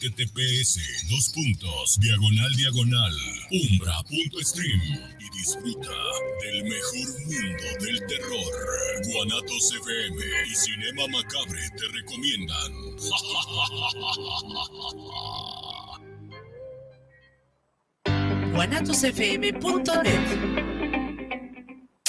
https dos puntos diagonal diagonal umbra.stream y disfruta del mejor mundo del terror. Guanatos FM y Cinema Macabre te recomiendan. guanatosfm.net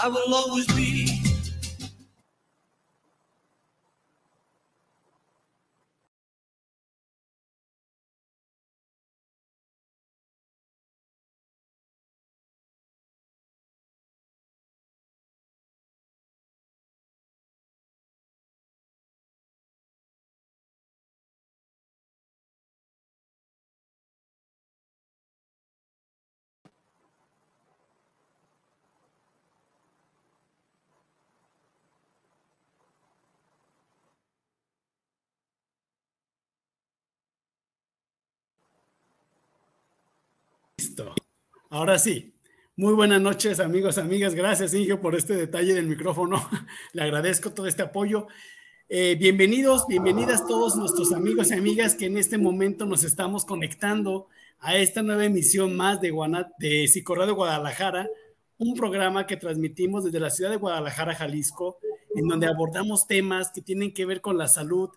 I will always be Ahora sí. Muy buenas noches, amigos, amigas. Gracias, Inge, por este detalle del micrófono. Le agradezco todo este apoyo. Eh, bienvenidos, bienvenidas todos nuestros amigos y amigas que en este momento nos estamos conectando a esta nueva emisión más de, Guanat de Guadalajara, un programa que transmitimos desde la ciudad de Guadalajara, Jalisco, en donde abordamos temas que tienen que ver con la salud,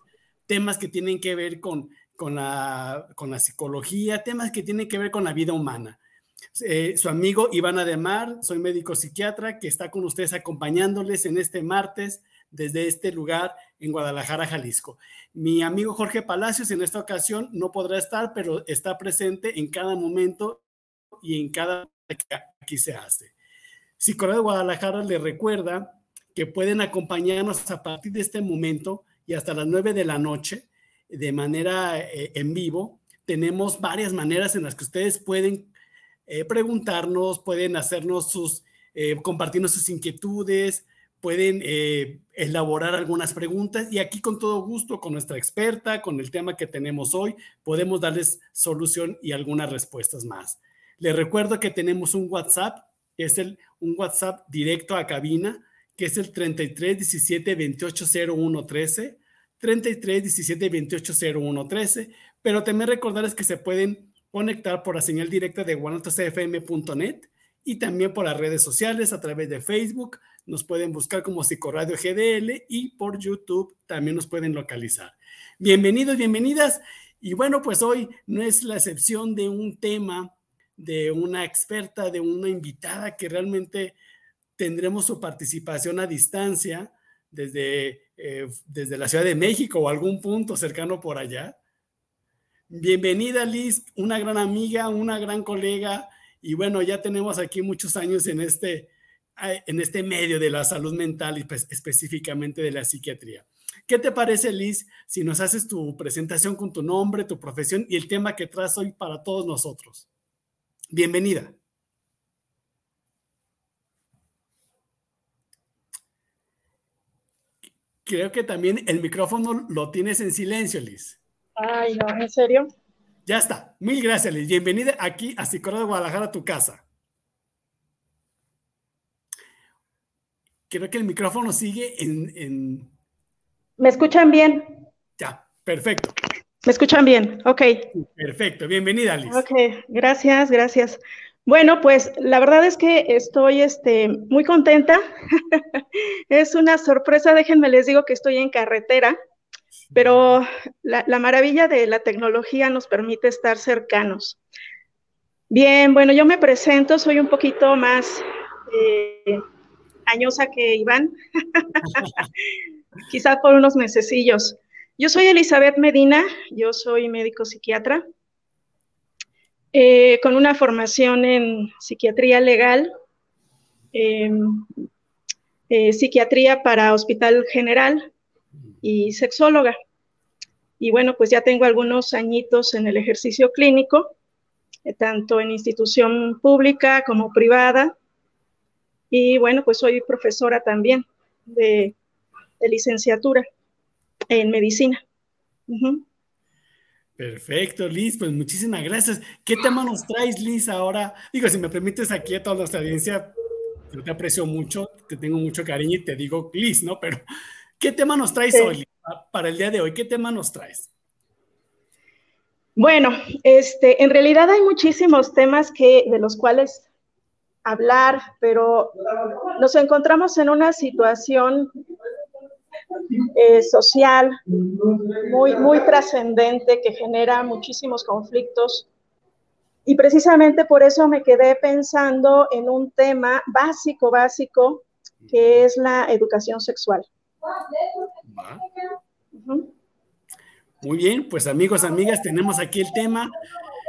temas que tienen que ver con, con, la, con la psicología, temas que tienen que ver con la vida humana. Eh, su amigo Iván Ademar, soy médico psiquiatra que está con ustedes acompañándoles en este martes desde este lugar en Guadalajara, Jalisco. Mi amigo Jorge Palacios en esta ocasión no podrá estar, pero está presente en cada momento y en cada que aquí se hace. Psicología de Guadalajara le recuerda que pueden acompañarnos a partir de este momento y hasta las 9 de la noche de manera eh, en vivo. Tenemos varias maneras en las que ustedes pueden eh, preguntarnos, pueden hacernos sus, eh, compartirnos sus inquietudes, pueden eh, elaborar algunas preguntas y aquí con todo gusto, con nuestra experta, con el tema que tenemos hoy, podemos darles solución y algunas respuestas más. Les recuerdo que tenemos un WhatsApp, que es el, un WhatsApp directo a cabina, que es el 33 17 28 01 13, 33 17 28 01 13, pero también recordarles que se pueden conectar por la señal directa de guanatosfm.net y también por las redes sociales a través de Facebook. Nos pueden buscar como Psicoradio GDL y por YouTube también nos pueden localizar. Bienvenidos, bienvenidas. Y bueno, pues hoy no es la excepción de un tema, de una experta, de una invitada que realmente tendremos su participación a distancia desde, eh, desde la Ciudad de México o algún punto cercano por allá. Bienvenida Liz, una gran amiga, una gran colega y bueno, ya tenemos aquí muchos años en este, en este medio de la salud mental y pues, específicamente de la psiquiatría. ¿Qué te parece Liz si nos haces tu presentación con tu nombre, tu profesión y el tema que traes hoy para todos nosotros? Bienvenida. Creo que también el micrófono lo tienes en silencio, Liz. Ay, no, ¿en serio? Ya está. Mil gracias, Liz. Bienvenida aquí a Psicólogo de Guadalajara, tu casa. Creo que el micrófono sigue en, ¿Me escuchan bien? Ya, perfecto. ¿Me escuchan bien? Ok. Perfecto. Bienvenida, Liz. Ok, gracias, gracias. Bueno, pues la verdad es que estoy este, muy contenta. es una sorpresa, déjenme les digo que estoy en carretera pero la, maravilla de la tecnología nos permite estar cercanos. Bien, bueno, yo me presento, soy un poquito más eh, añosa que Iván, quizás por unos mesecillos. Yo soy Elizabeth Medina, yo soy médico psiquiatra, eh, con una formación en psiquiatría legal, em, eh, psiquiatría para Hospital General, y sexóloga. y bueno, pues ya tengo algunos añitos en el ejercicio clínico, eh, tanto en institución pública como privada. Y bueno, pues soy profesora también de, licenciatura en medicina. Perfecto, Liz, pues muchísimas gracias. ¿Qué tema nos traes, Liz, ahora? Digo, si me permites aquí a toda nuestra audiencia, yo te aprecio mucho, te tengo mucho cariño y te digo Liz, ¿no? Pero, ¿qué tema nos traes hoy, para el día de hoy? ¿Qué tema nos traes? Bueno, este, en realidad hay muchísimos temas que, de los cuales hablar, pero nos encontramos en una situación eh, social muy, muy trascendente que genera muchísimos conflictos. Y precisamente por eso me quedé pensando en un tema básico, básico, que es la educación sexual. Muy bien, pues amigos, amigas, tenemos aquí el tema.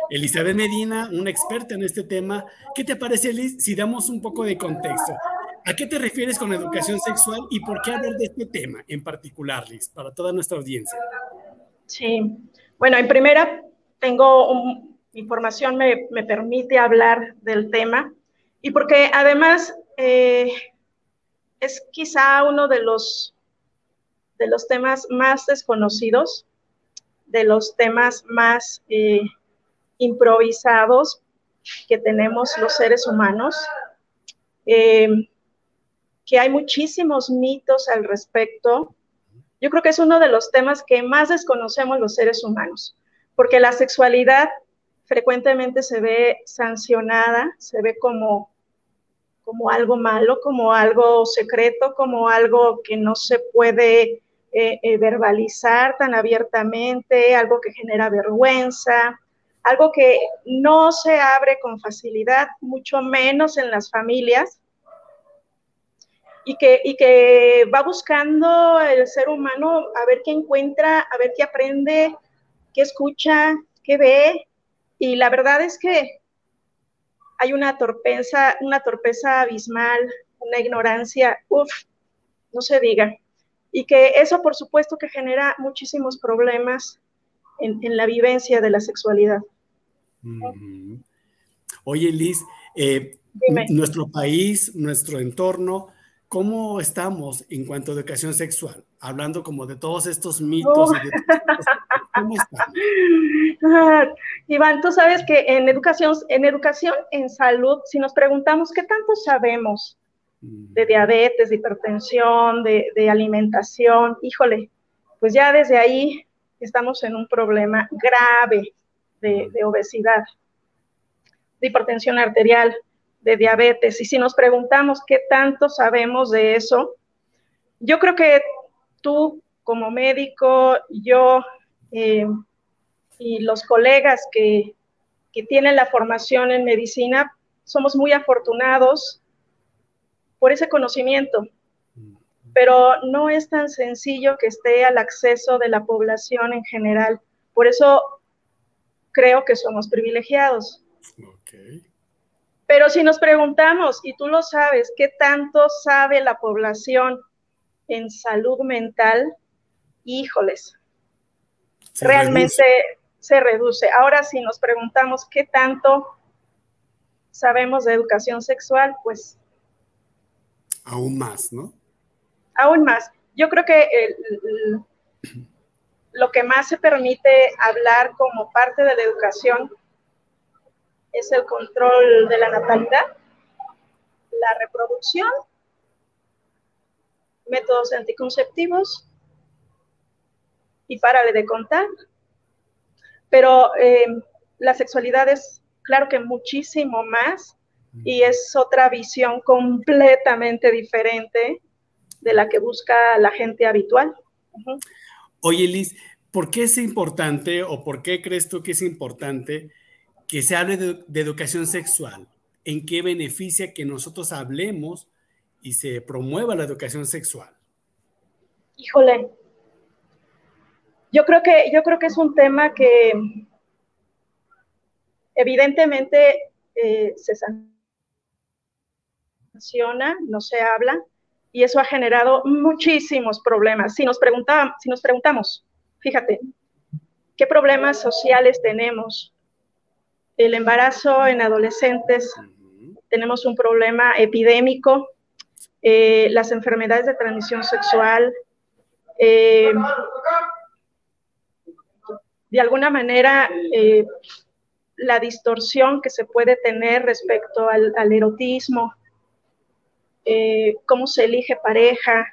Elizabeth Medina, una experta en este tema. ¿Qué te parece, Liz, si damos un poco de contexto? ¿A qué te refieres con educación sexual y por qué hablar de este tema en particular, Liz, para toda nuestra audiencia? Sí, bueno, en primera, tengo información me, me permite hablar del tema y porque además eh, es quizá uno de los, de los temas más desconocidos, de los temas más eh, improvisados que tenemos los seres humanos. Eh, que hay muchísimos mitos al respecto. Yo creo que es uno de los temas que más desconocemos los seres humanos, porque la sexualidad frecuentemente se ve sancionada, se ve como, como algo malo, como algo secreto, como algo que no se puede eh, eh, verbalizar tan abiertamente, algo que genera vergüenza, algo que no se abre con facilidad, mucho menos en las familias y que, y que va buscando el ser humano a ver qué encuentra, a ver qué aprende, qué escucha, qué ve. Y la verdad es que hay una torpeza, una torpeza abismal, una ignorancia, uff, no se diga. Y que eso, por supuesto, que genera muchísimos problemas en, la vivencia de la sexualidad. Oye, Liz, eh, nuestro país, nuestro entorno, ¿Cómo estamos en cuanto a educación sexual? Hablando como de todos estos mitos. ¿Cómo estamos? Iván, tú sabes que en educación, en educación en salud, si nos preguntamos qué tanto sabemos de mm. diabetes, de hipertensión, de, alimentación, híjole, pues ya desde ahí estamos en un problema grave de, de obesidad, de hipertensión arterial, de diabetes. Y si nos preguntamos qué tanto sabemos de eso, yo creo que tú como médico, yo eh, y los colegas que, que tienen la formación en medicina, somos muy afortunados por ese conocimiento, pero no es tan sencillo que esté al acceso de la población en general. Por eso creo que somos privilegiados. Okay. Pero si nos preguntamos, y tú lo sabes, ¿qué tanto sabe la población en salud mental? Híjoles, realmente se reduce. Ahora si nos preguntamos qué tanto sabemos de educación sexual, pues... Aún más, ¿no? Aún más. Yo creo que lo que más se permite hablar como parte de la educación es el control de la natalidad, la reproducción, métodos anticonceptivos y párale de contar. Pero eh, la sexualidad es, claro que muchísimo más y es otra visión completamente diferente de la que busca la gente habitual. Oye, Liz, ¿por qué es importante o por qué crees tú que es importante que se hable de, educación sexual, en qué beneficia que nosotros hablemos y se promueva la educación sexual. Híjole, yo creo que, yo creo que es un tema que evidentemente eh, se sanciona, no se habla, y eso ha generado muchísimos problemas. Si nos, si nos preguntamos, fíjate, ¿Qué problemas sociales tenemos? El embarazo en adolescentes, tenemos un problema epidémico, eh, las enfermedades de transmisión sexual, eh, de alguna manera eh, la distorsión que se puede tener respecto al, erotismo, cómo se elige pareja.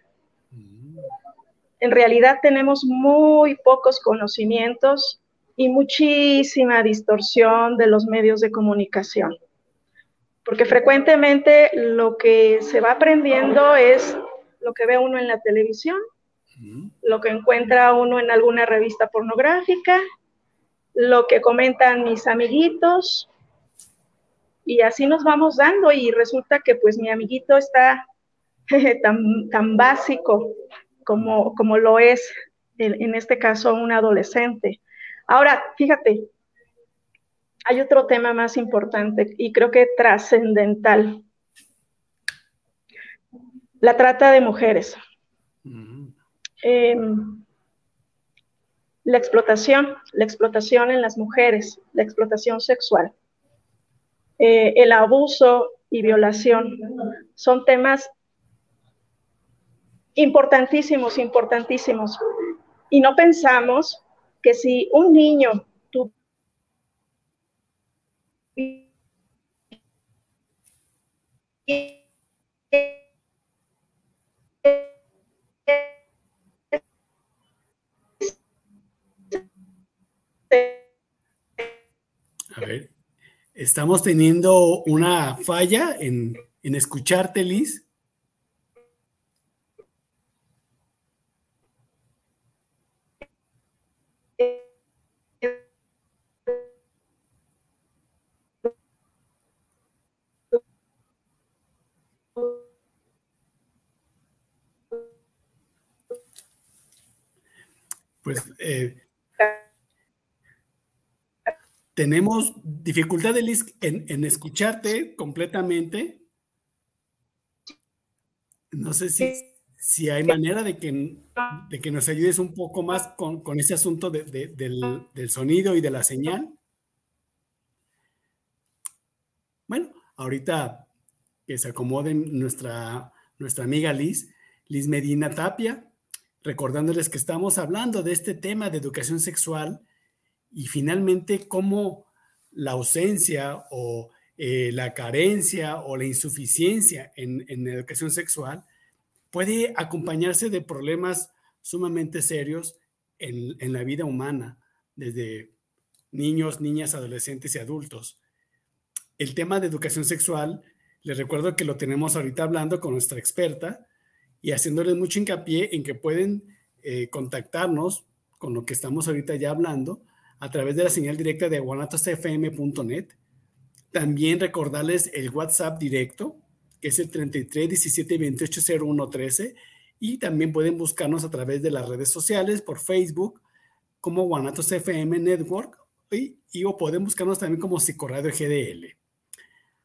En realidad tenemos muy pocos conocimientos y muchísima distorsión de los medios de comunicación. Porque frecuentemente lo que se va aprendiendo es lo que ve uno en la televisión, lo que encuentra uno en alguna revista pornográfica, lo que comentan mis amiguitos, y así nos vamos dando y resulta que pues mi amiguito está tan, tan básico como, como lo es en, en este caso un adolescente. Ahora, fíjate, hay otro tema más importante y creo que trascendental. La trata de mujeres. Em, la explotación, la explotación en las mujeres, la explotación sexual, eh, el abuso y violación, son temas importantísimos, importantísimos. Y no pensamos que si un niño estamos teniendo una falla en, en escucharte, Liz. Pues eh, tenemos dificultad, en, en escucharte completamente. No sé si, si hay manera de que, de que nos ayudes un poco más con, con ese asunto de, del, del, sonido y de la señal. Bueno, ahorita que se acomode nuestra, nuestra amiga Liz, Liz Medina Tapia, recordándoles que estamos hablando de este tema de educación sexual y finalmente cómo la ausencia o eh, la carencia o la insuficiencia en, en educación sexual puede acompañarse de problemas sumamente serios en, en, la vida humana, desde niños, niñas, adolescentes y adultos. El tema de educación sexual, les recuerdo que lo tenemos ahorita hablando con nuestra experta, y haciéndoles mucho hincapié en que pueden eh, contactarnos con lo que estamos ahorita ya hablando a través de la señal directa de guanatosfm.net. También recordarles el WhatsApp directo, que es el 33 17 28 01 13. Y también pueden buscarnos a través de las redes sociales, por Facebook, como Guanatos FM Network, y, y o pueden buscarnos también como Psicoradio GDL.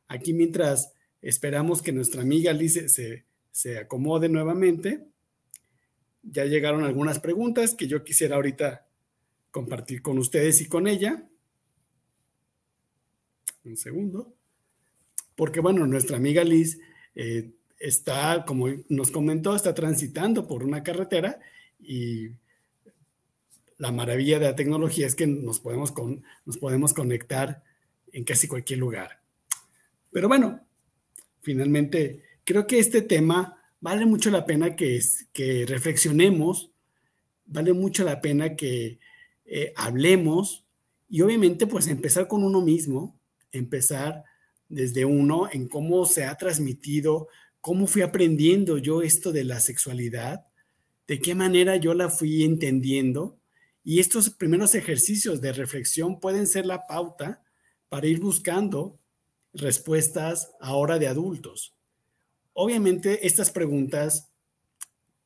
Aquí mientras esperamos que nuestra amiga Liz se, se acomode nuevamente. Ya llegaron algunas preguntas que yo quisiera ahorita compartir con ustedes y con ella. Un segundo. Porque bueno, nuestra amiga Liz eh, está, como nos comentó, está transitando por una carretera y la maravilla de la tecnología es que nos podemos, con, nos podemos conectar en casi cualquier lugar. Pero bueno, finalmente creo que este tema vale mucho la pena que, que reflexionemos, vale mucho la pena que eh, hablemos y obviamente pues empezar con uno mismo, empezar desde uno en cómo se ha transmitido, cómo fui aprendiendo yo esto de la sexualidad, de qué manera yo la fui entendiendo. Y estos primeros ejercicios de reflexión pueden ser la pauta para ir buscando respuestas ahora de adultos. Obviamente estas preguntas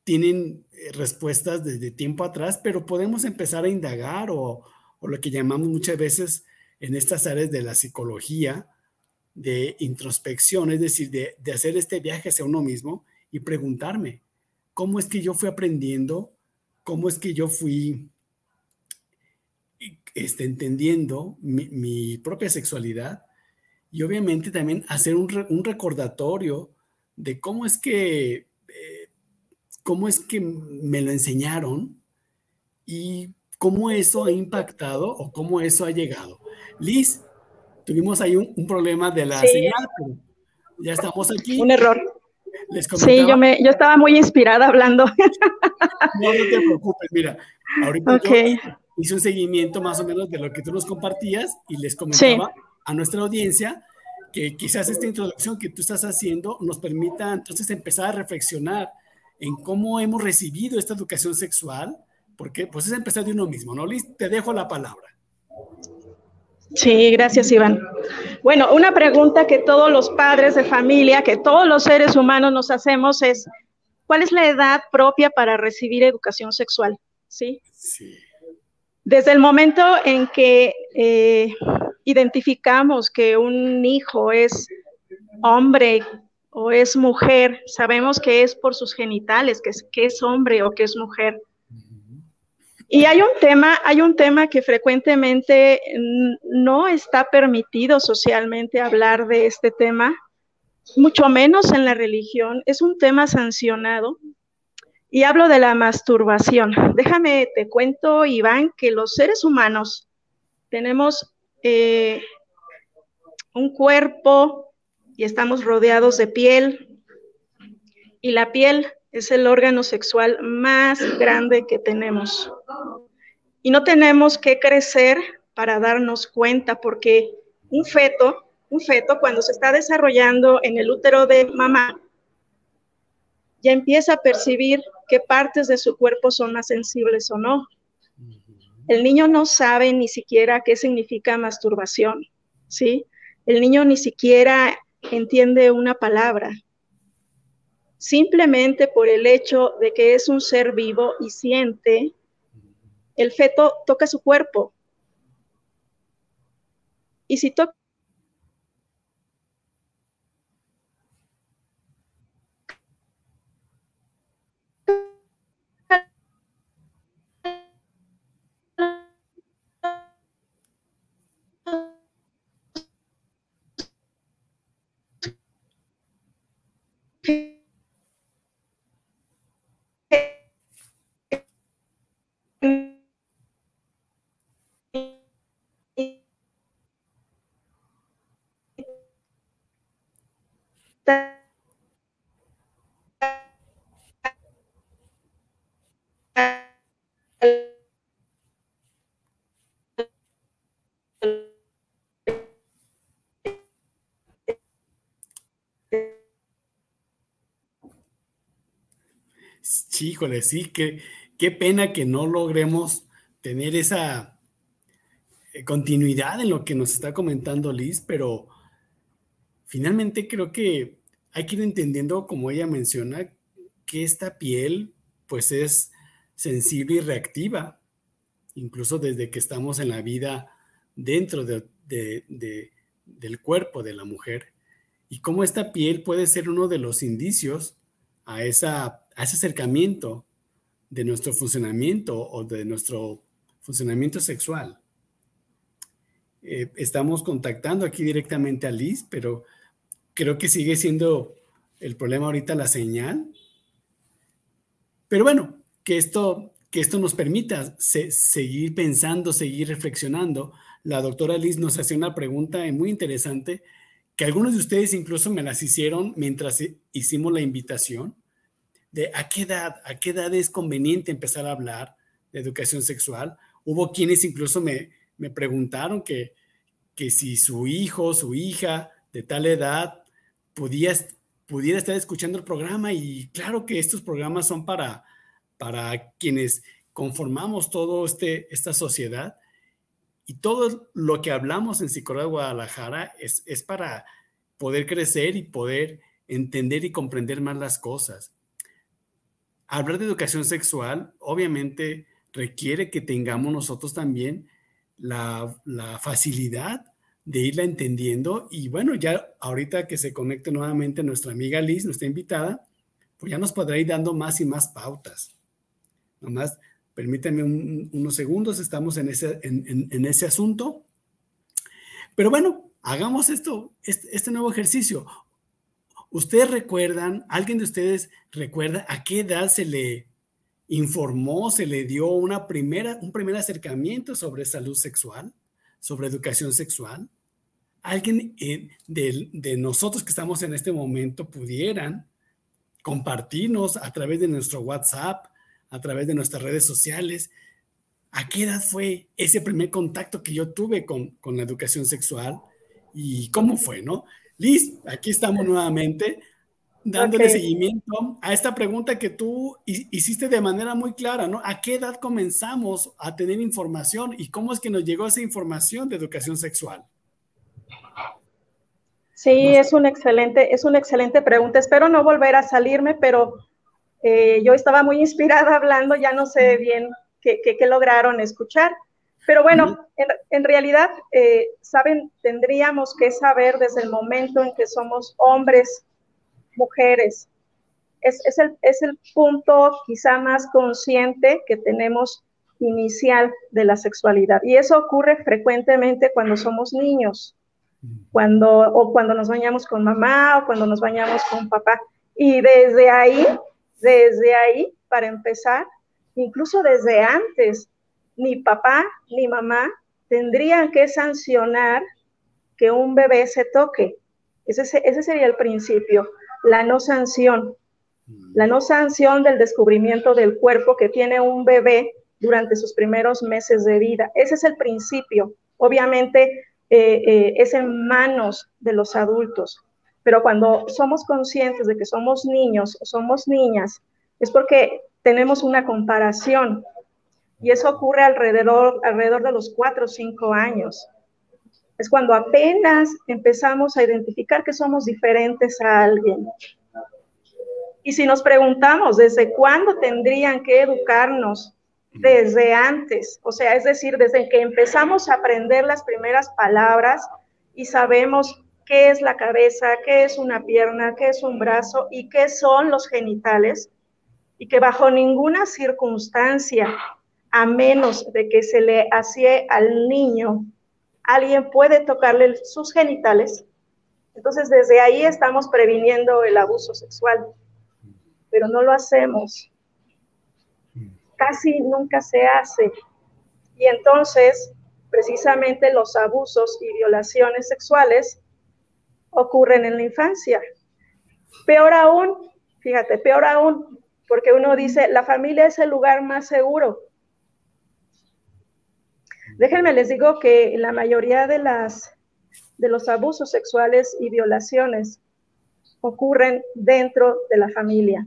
tienen eh, respuestas desde tiempo atrás, pero podemos empezar a indagar o, lo que llamamos muchas veces en estas áreas de la psicología, de introspección, es decir, de, hacer este viaje hacia uno mismo y preguntarme, ¿cómo es que yo fui aprendiendo? ¿Cómo es que yo fui este, entendiendo mi, propia sexualidad y obviamente también hacer un, recordatorio de cómo es que, eh, cómo es que me lo enseñaron y cómo eso ha impactado o cómo eso ha llegado. Liz, tuvimos ahí un, problema de la señal, pero ya estamos aquí. Un error. sí, yo, me, yo estaba muy inspirada hablando. No, no te preocupes, mira, ahorita okay hice un seguimiento más o menos de lo que tú nos compartías y les comentaba a nuestra audiencia que quizás esta introducción que tú estás haciendo nos permita entonces empezar a reflexionar en cómo hemos recibido esta educación sexual, porque pues es empezar de uno mismo, ¿no, Liz? Te dejo la palabra. Sí, gracias, Iván. Bueno, una pregunta que todos los padres de familia, que todos los seres humanos nos hacemos es, ¿cuál es la edad propia para recibir educación sexual? ¿Sí? Sí. Desde el momento en que eh, identificamos que un hijo es hombre o es mujer, sabemos que es por sus genitales, que es, que es hombre o que es mujer. Y hay un tema, hay un tema que frecuentemente no está permitido socialmente hablar de este tema, mucho menos en la religión. Es un tema sancionado y hablo de la masturbación. Déjame, te cuento, Iván, que los seres humanos tenemos eh, un cuerpo y estamos rodeados de piel. Y la piel es el órgano sexual más grande que tenemos. Y no tenemos que crecer para darnos cuenta, porque un feto, un feto cuando se está desarrollando en el útero de mamá, ya empieza a percibir qué partes de su cuerpo son más sensibles o no. El niño no sabe ni siquiera qué significa masturbación, ¿sí? El niño ni siquiera entiende una palabra. Simplemente por el hecho de que es un ser vivo y siente, el feto toca su cuerpo. Y si toca híjole, sí, qué pena que no logremos tener esa eh, continuidad en lo que nos está comentando Liz, pero finalmente creo que hay que ir entendiendo, como ella menciona, que esta piel pues es sensible y reactiva, incluso desde que estamos en la vida dentro del cuerpo de la mujer, y cómo esta piel puede ser uno de los indicios a esa a ese acercamiento de nuestro funcionamiento o de nuestro funcionamiento sexual. Eh, estamos contactando aquí directamente a Liz, pero creo que sigue siendo el problema ahorita la señal. Pero bueno, que esto, que esto nos permita seguir pensando, seguir reflexionando. La doctora Liz nos hacía una pregunta muy interesante que algunos de ustedes incluso me las hicieron mientras hicimos la invitación de a qué edad, a qué edad es conveniente empezar a hablar de educación sexual. Hubo quienes incluso me, me preguntaron que, que si su hijo, su hija de tal edad podía, pudiera estar escuchando el programa y claro que estos programas son para, para quienes conformamos todo este, esta sociedad y todo lo que hablamos en Psicología de Guadalajara es, es para poder crecer y poder entender y comprender más las cosas hablar de educación sexual obviamente requiere que tengamos nosotros también la, facilidad de irla entendiendo y bueno, ya ahorita que se conecte nuevamente nuestra amiga Liz, nuestra invitada, pues ya nos podrá ir dando más y más pautas. Nomás Permítanme unos segundos, estamos en ese, en, ese asunto. Pero bueno, hagamos esto, este, este, nuevo ejercicio. ¿Ustedes recuerdan, alguien de ustedes recuerda a qué edad se le informó, se le dio una primera, un primer acercamiento sobre salud sexual, sobre educación sexual? ¿Alguien eh, de, nosotros que estamos en este momento pudieran compartirnos a través de nuestro WhatsApp, a través de nuestras redes sociales. ¿A qué edad fue ese primer contacto que yo tuve con, la educación sexual? ¿Y cómo fue, no? Liz, aquí estamos nuevamente dándole seguimiento a esta pregunta que tú hiciste de manera muy clara, ¿no? ¿A qué edad comenzamos a tener información y cómo es que nos llegó esa información de educación sexual? Sí, es una excelente, es una excelente pregunta. Espero no volver a salirme, pero eh, yo estaba muy inspirada hablando, ya no sé bien qué, lograron escuchar. Pero bueno, en, realidad, eh, saben, tendríamos que saber desde el momento en que somos hombres, mujeres. Es, es, el, es el punto quizá más consciente que tenemos inicial de la sexualidad. Y eso ocurre frecuentemente cuando somos niños cuando, o cuando nos bañamos con mamá o cuando nos bañamos con papá. Y desde ahí, desde ahí, para empezar, incluso desde antes, ni papá ni mamá tendrían que sancionar que un bebé se toque. Ese, ese sería el principio, la no sanción. La no sanción del descubrimiento del cuerpo que tiene un bebé durante sus primeros meses de vida. Ese es el principio. Obviamente, eh, eh, es en manos de los adultos. Pero cuando somos conscientes de que somos niños somos niñas, es porque tenemos una comparación. Y eso ocurre alrededor, alrededor de los cuatro o cinco años. Es cuando apenas empezamos a identificar que somos diferentes a alguien. Y si nos preguntamos desde cuándo tendrían que educarnos desde antes, o sea, es decir, desde que empezamos a aprender las primeras palabras y sabemos qué es la cabeza, qué es una pierna, qué es un brazo y qué son los genitales, y que bajo ninguna circunstancia, a menos de que se le hacía al niño, alguien puede tocarle sus genitales. Entonces, desde ahí estamos previniendo el abuso sexual, pero no lo hacemos casi nunca se hace. Y entonces, precisamente los abusos y violaciones sexuales ocurren en la infancia. Peor aún, fíjate, peor aún, porque uno dice, la familia es el lugar más seguro. Déjenme les digo que la mayoría de las de los abusos sexuales y violaciones ocurren dentro de la familia.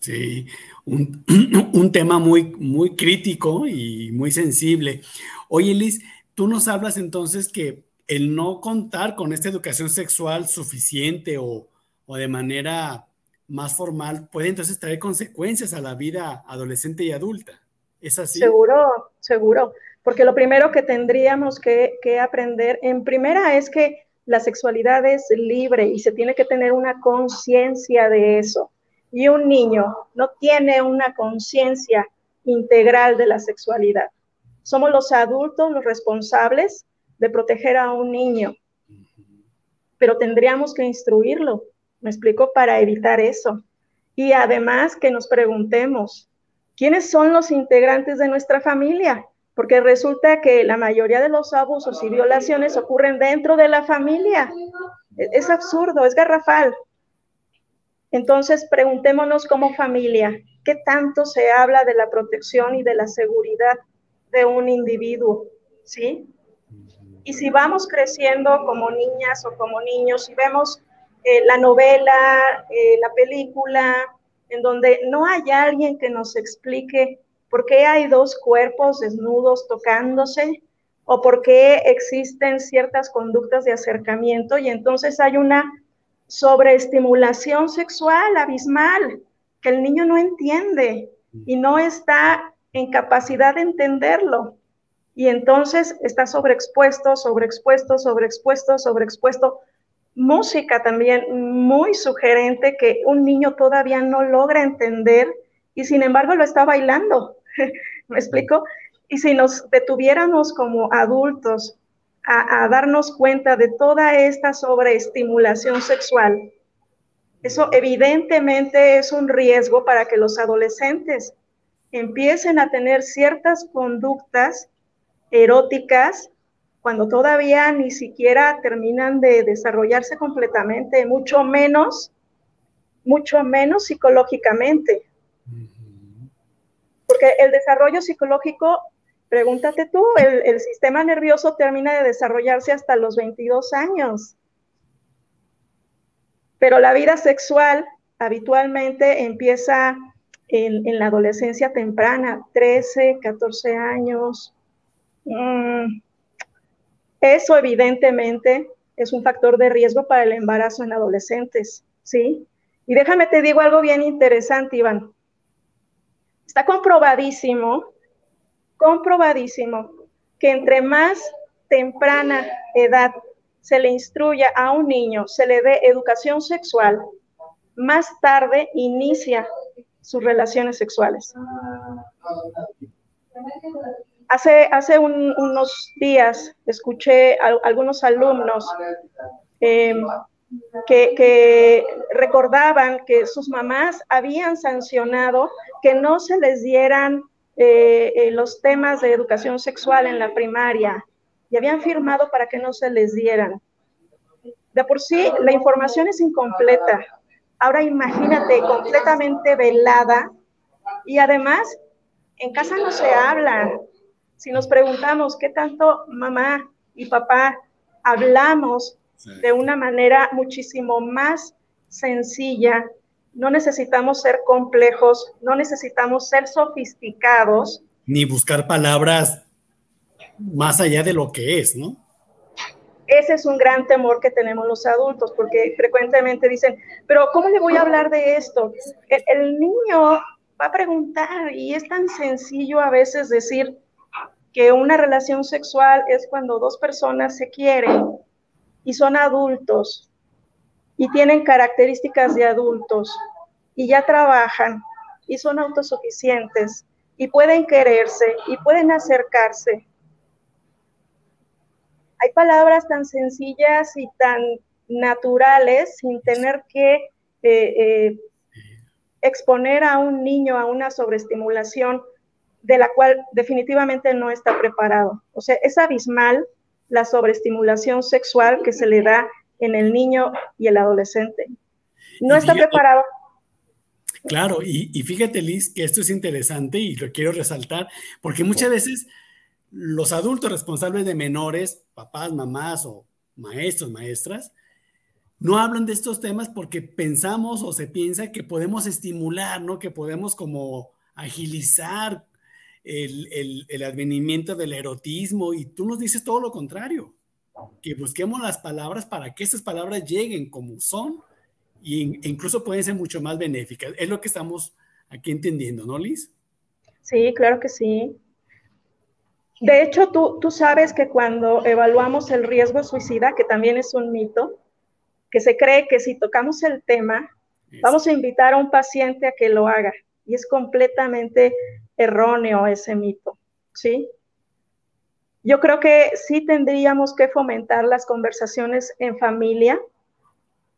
Sí, un, tema muy, muy crítico y muy sensible. Oye, Liz, tú nos hablas entonces que el no contar con esta educación sexual suficiente o, o de manera más formal puede entonces traer consecuencias a la vida adolescente y adulta. ¿Es así? Seguro, seguro. Porque lo primero que tendríamos que, que aprender en primera es que la sexualidad es libre y se tiene que tener una conciencia de eso y un niño no tiene una conciencia integral de la sexualidad. Somos los adultos los responsables de proteger a un niño, pero tendríamos que instruirlo, me explico, para evitar eso. Y además que nos preguntemos, ¿quiénes son los integrantes de nuestra familia? Porque resulta que la mayoría de los abusos y violaciones ocurren dentro de la familia. Es absurdo, es garrafal. Entonces, preguntémonos como familia, ¿qué tanto se habla de la protección y de la seguridad de un individuo? ¿Sí? Y si vamos creciendo como niñas o como niños y vemos eh, la novela, eh, la película, en donde no hay alguien que nos explique por qué hay dos cuerpos desnudos tocándose o por qué existen ciertas conductas de acercamiento y entonces hay una sobre estimulación sexual abismal que el niño no entiende y no está en capacidad de entenderlo. Y entonces está sobreexpuesto, sobreexpuesto, sobreexpuesto, sobreexpuesto. Música también muy sugerente que un niño todavía no logra entender y sin embargo lo está bailando. ¿Me explico? Y si nos detuviéramos como adultos a, a darnos cuenta de toda esta sobreestimulación sexual, eso evidentemente es un riesgo para que los adolescentes empiecen a tener ciertas conductas eróticas cuando todavía ni siquiera terminan de desarrollarse completamente, mucho menos, mucho menos psicológicamente. Porque el desarrollo psicológico, pregúntate tú, el, el, sistema nervioso termina de desarrollarse hasta los 22 años. Pero la vida sexual habitualmente empieza en, en la adolescencia temprana, 13, 14 años. Mm, eso evidentemente es un factor de riesgo para el embarazo en adolescentes, ¿sí? Y déjame te digo algo bien interesante, Iván. Está comprobadísimo, comprobadísimo, que entre más temprana edad se le instruya a un niño, se le dé educación sexual, más tarde inicia sus relaciones sexuales. Hace, hace unos días escuché a, algunos alumnos em, que, recordaban que sus mamás habían sancionado que no se les dieran eh, eh, los temas de educación sexual en la primaria y habían firmado para que no se les dieran. De por sí, la información es incompleta. Ahora imagínate, completamente velada y además en casa no se habla. Si nos preguntamos qué tanto mamá y papá hablamos de una manera muchísimo más sencilla, no necesitamos ser complejos, no necesitamos ser sofisticados. Ni buscar palabras más allá de lo que es, ¿no? Ese es un gran temor que tenemos los adultos, porque frecuentemente dicen, pero ¿cómo le voy a hablar de esto? El, niño va a preguntar y es tan sencillo a veces decir que una relación sexual es cuando dos personas se quieren y son adultos y tienen características de adultos y ya trabajan y son autosuficientes y pueden quererse y pueden acercarse. Hay palabras tan sencillas y tan naturales sin tener que eh, eh, exponer a un niño a una sobreestimulación de la cual definitivamente no está preparado. O sea, es abismal la sobreestimulación sexual que se le da en el niño y el adolescente. No está preparado. Claro, y, y, fíjate, Liz, que esto es interesante y lo quiero resaltar, porque muchas veces los adultos responsables de menores, papás, mamás o maestros, maestras, no hablan de estos temas porque pensamos o se piensa que podemos estimular, ¿no? Que podemos como agilizar el, el, advenimiento del erotismo y tú nos dices todo lo contrario, que busquemos las palabras para que esas palabras lleguen como son e incluso pueden ser mucho más benéficas. Es lo que estamos aquí entendiendo, ¿no, Liz? Sí, claro que sí. De hecho, tú, tú sabes que cuando evaluamos el riesgo suicida, que también es un mito, que se cree que si tocamos el tema, vamos a invitar a un paciente a que lo haga. Y es completamente erróneo ese mito, ¿sí? Yo creo que sí tendríamos que fomentar las conversaciones en familia,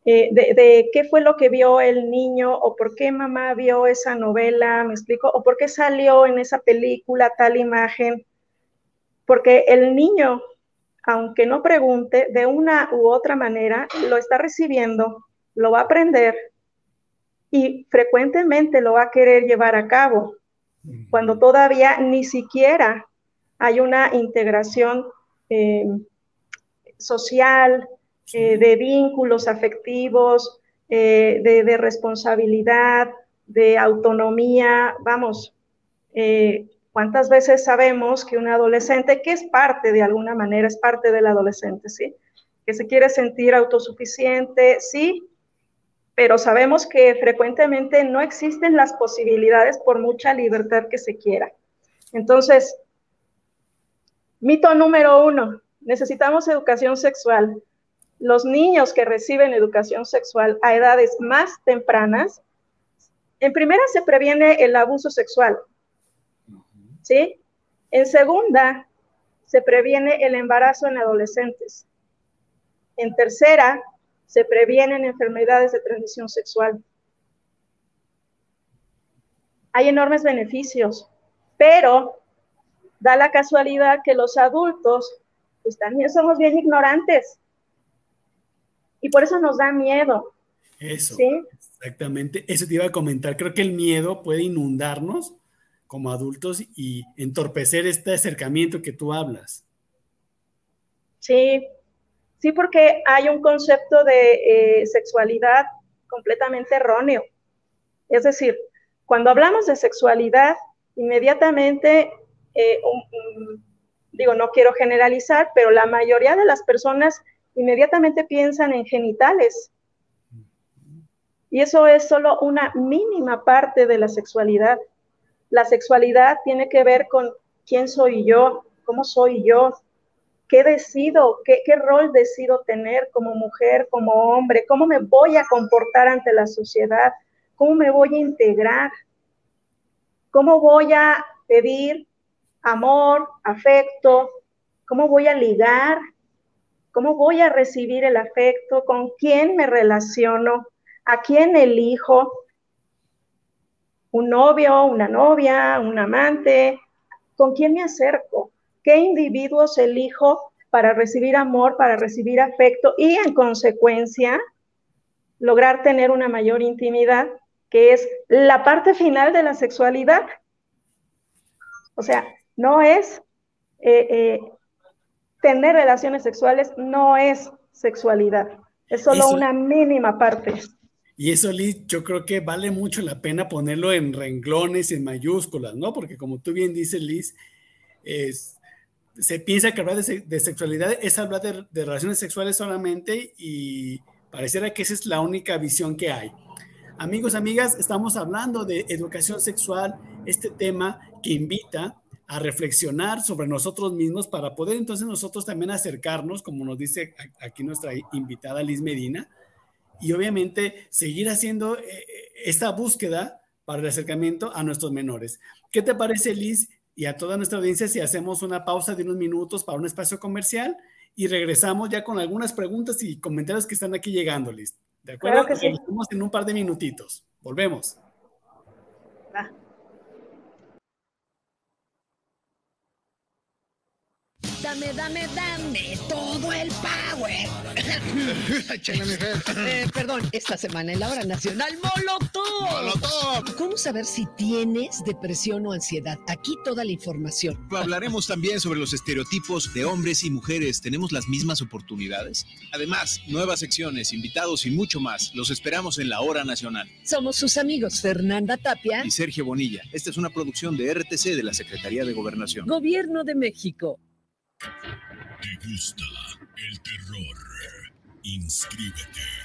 eh, de, de, qué fue lo que vio el niño o por qué mamá vio esa novela, me explico, o por qué salió en esa película tal imagen. Porque el niño, aunque no pregunte, de una u otra manera, lo está recibiendo, lo va a aprender y frecuentemente lo va a querer llevar a cabo, cuando todavía ni siquiera hay una integración eh, social, eh, de vínculos afectivos, eh, de, responsabilidad, de autonomía, vamos, ¿Cuántas veces sabemos que un adolescente, que es parte de alguna manera, es parte del adolescente, ¿sí? Que se quiere sentir autosuficiente, sí, pero sabemos que frecuentemente no existen las posibilidades por mucha libertad que se quiera. Entonces, mito número uno, necesitamos educación sexual. Los niños que reciben educación sexual a edades más tempranas en primera se previene el abuso sexual, ¿sí? En segunda, se previene el embarazo en adolescentes. En tercera, se previenen enfermedades de transmisión sexual. Hay enormes beneficios, pero da la casualidad que los adultos pues también somos bien ignorantes y por eso nos da miedo. Eso, exactamente. Eso te iba a comentar. Creo que el miedo puede inundarnos como adultos y entorpecer este acercamiento que tú hablas. Sí, sí, porque hay un concepto de eh, sexualidad completamente erróneo. Es decir, cuando hablamos de sexualidad, inmediatamente, eh, digo, no quiero generalizar, pero la mayoría de las personas inmediatamente piensan en genitales. Y eso es solo una mínima parte de la sexualidad. La sexualidad tiene que ver con quién soy yo, cómo soy yo, qué decido, qué, qué, rol decido tener como mujer, como hombre, cómo me voy a comportar ante la sociedad, cómo me voy a integrar, cómo voy a pedir amor, afecto, cómo voy a ligar, cómo voy a recibir el afecto, con quién me relaciono, a quién elijo, un novio, una novia, un amante, con quién me acerco, qué individuos elijo para recibir amor, para recibir afecto y en consecuencia lograr tener una mayor intimidad, que es la parte final de la sexualidad. O sea, no es eh, eh, tener relaciones sexuales, no es sexualidad, es solo una mínima parte. Y eso, Liz, yo creo que vale mucho la pena ponerlo en renglones, en mayúsculas, ¿no? Porque como tú bien dices, Liz, se piensa que hablar de, sexualidad es hablar de, relaciones sexuales solamente y pareciera que esa es la única visión que hay. Amigos, amigas, estamos hablando de educación sexual, este tema que invita a reflexionar sobre nosotros mismos para poder entonces nosotros también acercarnos, como nos dice aquí nuestra invitada Liz Medina, y obviamente seguir haciendo eh, esta búsqueda para el acercamiento a nuestros menores. ¿Qué te parece, Liz, y a toda nuestra audiencia si hacemos una pausa de unos minutos para un espacio comercial y regresamos ya con algunas preguntas y comentarios que están aquí llegando, Liz? ¿De acuerdo? que sí. en un par de minutitos. Volvemos. Dame, dame, dame todo el power. eh, perdón, esta semana en la hora nacional, Molotov. Molotov. ¿Cómo saber si tienes depresión o ansiedad? Aquí toda la información. Hablaremos también sobre los estereotipos de hombres y mujeres. ¿Tenemos las mismas oportunidades? Además, nuevas secciones, invitados y mucho más. Los esperamos en la hora nacional. Somos sus amigos Fernanda Tapia y Sergio Bonilla. Esta es una producción de RTC de la Secretaría de Gobernación. Gobierno de México. ¿Te gusta el terror? Inscríbete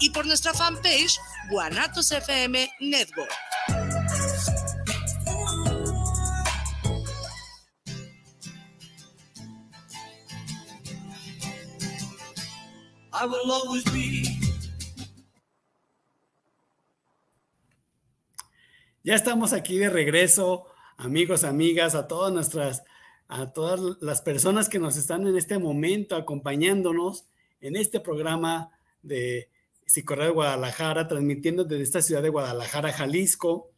y por nuestra fanpage Guanatos FM Network. I will always be. Ya estamos aquí de regreso, amigos, amigas, a todas nuestras, a todas las personas que nos están en este momento acompañándonos en este programa de Psicorrea de Guadalajara, transmitiendo desde esta ciudad de Guadalajara, Jalisco.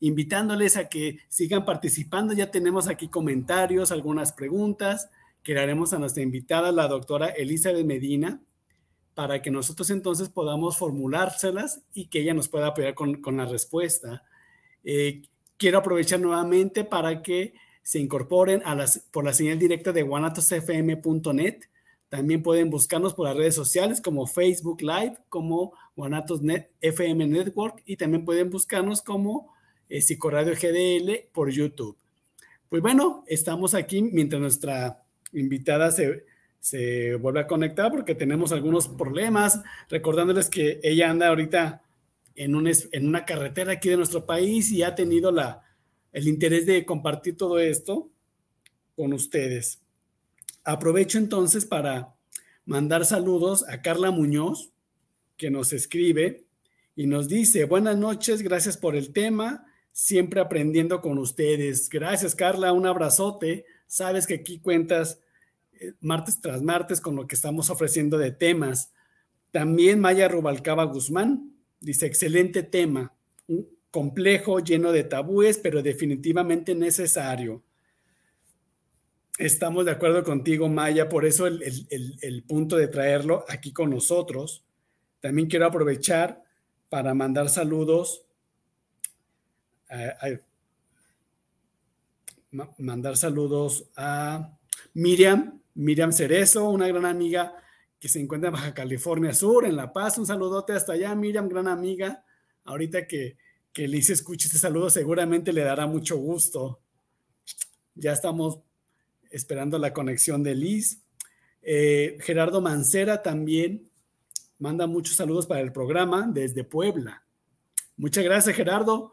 invitándoles a que sigan participando. Ya tenemos aquí comentarios, algunas preguntas que le haremos a nuestra invitada, la doctora Elizabeth Medina, para que nosotros entonces podamos formulárselas y que ella nos pueda apoyar con, la respuesta. Eh, quiero aprovechar nuevamente para que se incorporen a las, por la señal directa de guanatosfm.net. También pueden buscarnos por las redes sociales como Facebook Live, como Guanatos FM Network y también pueden buscarnos como eh, Psicoradio GDL por YouTube. Pues bueno, estamos aquí mientras nuestra invitada se, se vuelve a conectar porque tenemos algunos problemas, recordándoles que ella anda ahorita en, un, en una carretera aquí de nuestro país y ha tenido la, el interés de compartir todo esto con ustedes. Aprovecho entonces para mandar saludos a Carla Muñoz, que nos escribe y nos dice, buenas noches, gracias por el tema, siempre aprendiendo con ustedes. Gracias, Carla, un abrazote. Sabes que aquí cuentas eh, martes tras martes con lo que estamos ofreciendo de temas. También Maya Rubalcaba Guzmán dice, excelente tema, complejo, lleno de tabúes, pero definitivamente necesario. Estamos de acuerdo contigo, Maya, por eso el, punto de traerlo aquí con nosotros. También quiero aprovechar para mandar saludos. mandar saludos a Miriam, Miriam Cerezo, una gran amiga que se encuentra en Baja California Sur, en La Paz. Un saludote hasta allá, Miriam, gran amiga. Ahorita que, que Liz escuche este saludo, seguramente le dará mucho gusto. Ya estamos esperando la conexión de Liz. Eh, Gerardo Mancera también manda muchos saludos para el programa desde Puebla. Muchas gracias, Gerardo.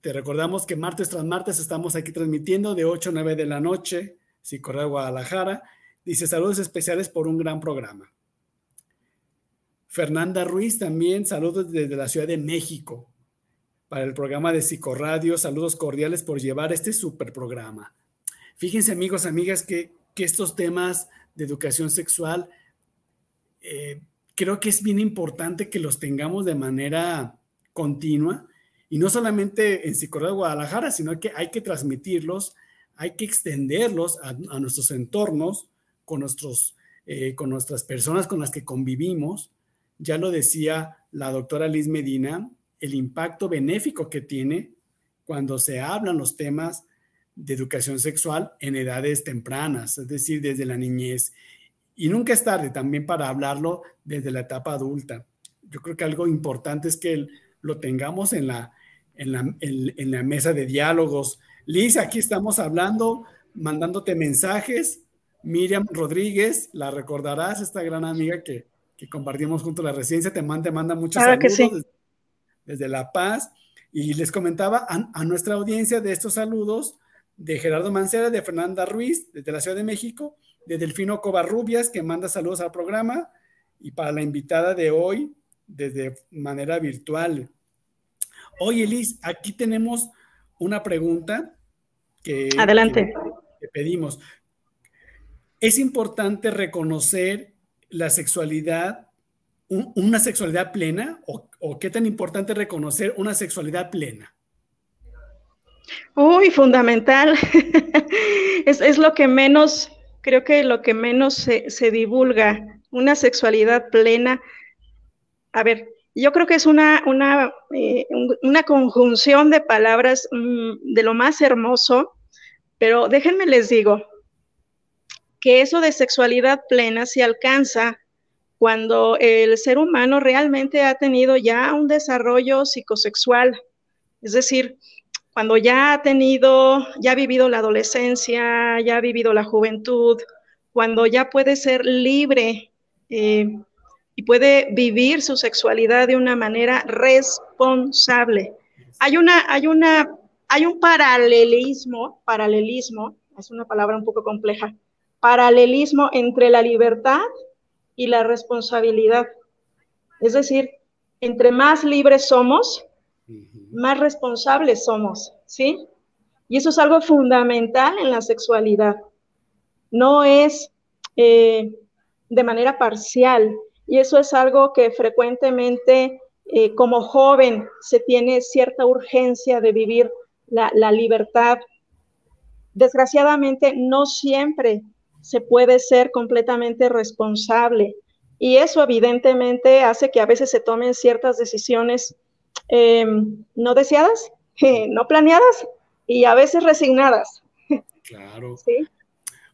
Te recordamos que martes tras martes estamos aquí transmitiendo de 8 a 9 de la noche, si Guadalajara. Dice saludos especiales por un gran programa. Fernanda Ruiz también, saludos desde la Ciudad de México para el programa de Psicoradio. Saludos cordiales por llevar este super programa. Fíjense amigos, amigas, que, estos temas de educación sexual eh, creo que es bien importante que los tengamos de manera continua y no solamente en Psicología de Guadalajara, sino que hay que transmitirlos, hay que extenderlos a, nuestros entornos, con, nuestros, eh, con nuestras personas con las que convivimos. Ya lo decía la doctora Liz Medina, el impacto benéfico que tiene cuando se hablan los temas de educación sexual en edades tempranas, es decir, desde la niñez. Y nunca es tarde también para hablarlo desde la etapa adulta. Yo creo que algo importante es que lo tengamos en la, en la, en, la mesa de diálogos. Liz, aquí estamos hablando, mandándote mensajes. Miriam Rodríguez, la recordarás, esta gran amiga que, que compartimos junto a la residencia, te manda, te manda muchos saludos desde, La Paz. Y les comentaba a, a, nuestra audiencia de estos saludos, de Gerardo Mancera, de Fernanda Ruiz, desde la Ciudad de México, de Delfino Covarrubias, que manda saludos al programa, y para la invitada de hoy, desde manera virtual. Oye, Liz, aquí tenemos una pregunta que, Adelante. que, pedimos. ¿Es importante reconocer la sexualidad, una sexualidad plena? O, o qué tan importante reconocer una sexualidad plena? Uy, fundamental. es, lo que menos, creo que lo que menos se, divulga, una sexualidad plena. A ver, yo creo que es una, una, eh, una conjunción de palabras mm, de lo más hermoso, pero déjenme les digo que eso de sexualidad plena se alcanza cuando el ser humano realmente ha tenido ya un desarrollo psicosexual, es decir, cuando ya ha tenido, ya ha vivido la adolescencia, ya ha vivido la juventud, cuando ya puede ser libre eh, y puede vivir su sexualidad de una manera responsable. Hay una, hay una, hay un paralelismo, paralelismo, es una palabra un poco compleja, paralelismo entre la libertad y la responsabilidad. Es decir, entre más libres somos, más responsables somos, ¿sí? Y eso es algo fundamental en la sexualidad. No es eh, de manera parcial. Y eso es algo que frecuentemente eh, como joven se tiene cierta urgencia de vivir la, la libertad. Desgraciadamente, no siempre se puede ser completamente responsable y eso evidentemente hace que a veces se tomen ciertas decisiones em, no deseadas, no planeadas y a veces resignadas. Claro. ¿Sí?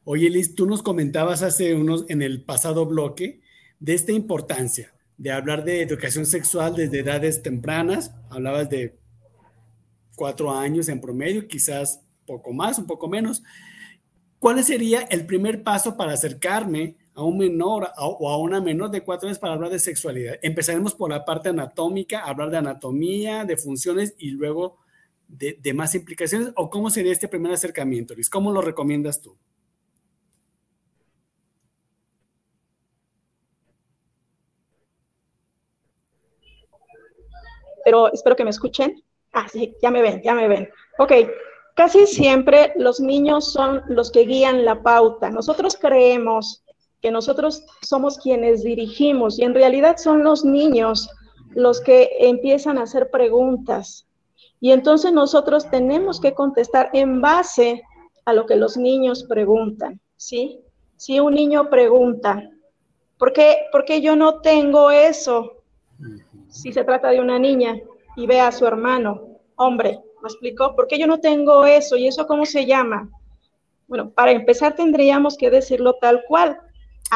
Oye, Liz, tú nos comentabas hace unos, en el pasado bloque, de esta importancia de hablar de educación sexual desde edades tempranas. Hablabas de cuatro años en promedio, quizás poco más, un poco menos. ¿Cuál sería el primer paso para acercarme a un menor o a una menor de cuatro años para hablar de sexualidad? Empezaremos por la parte anatómica, hablar de anatomía, de funciones y luego de, más implicaciones. ¿O cómo sería este primer acercamiento, Luis? ¿Cómo lo recomiendas tú? pero espero que me escuchen. Ah, sí, ya me ven, ya me ven. Ok, casi siempre los niños son los que guían la pauta. Nosotros creemos que nosotros somos quienes dirigimos y en realidad son los niños los que empiezan a hacer preguntas. Y entonces nosotros tenemos que contestar en base a lo que los niños preguntan, ¿sí? Si un niño pregunta, ¿por qué, ¿por qué yo no tengo eso? si se trata de una niña y ve a su hermano, hombre, ¿me explicó? ¿Por qué yo no tengo eso? ¿Y eso cómo se llama? Bueno, para empezar tendríamos que decirlo tal cual.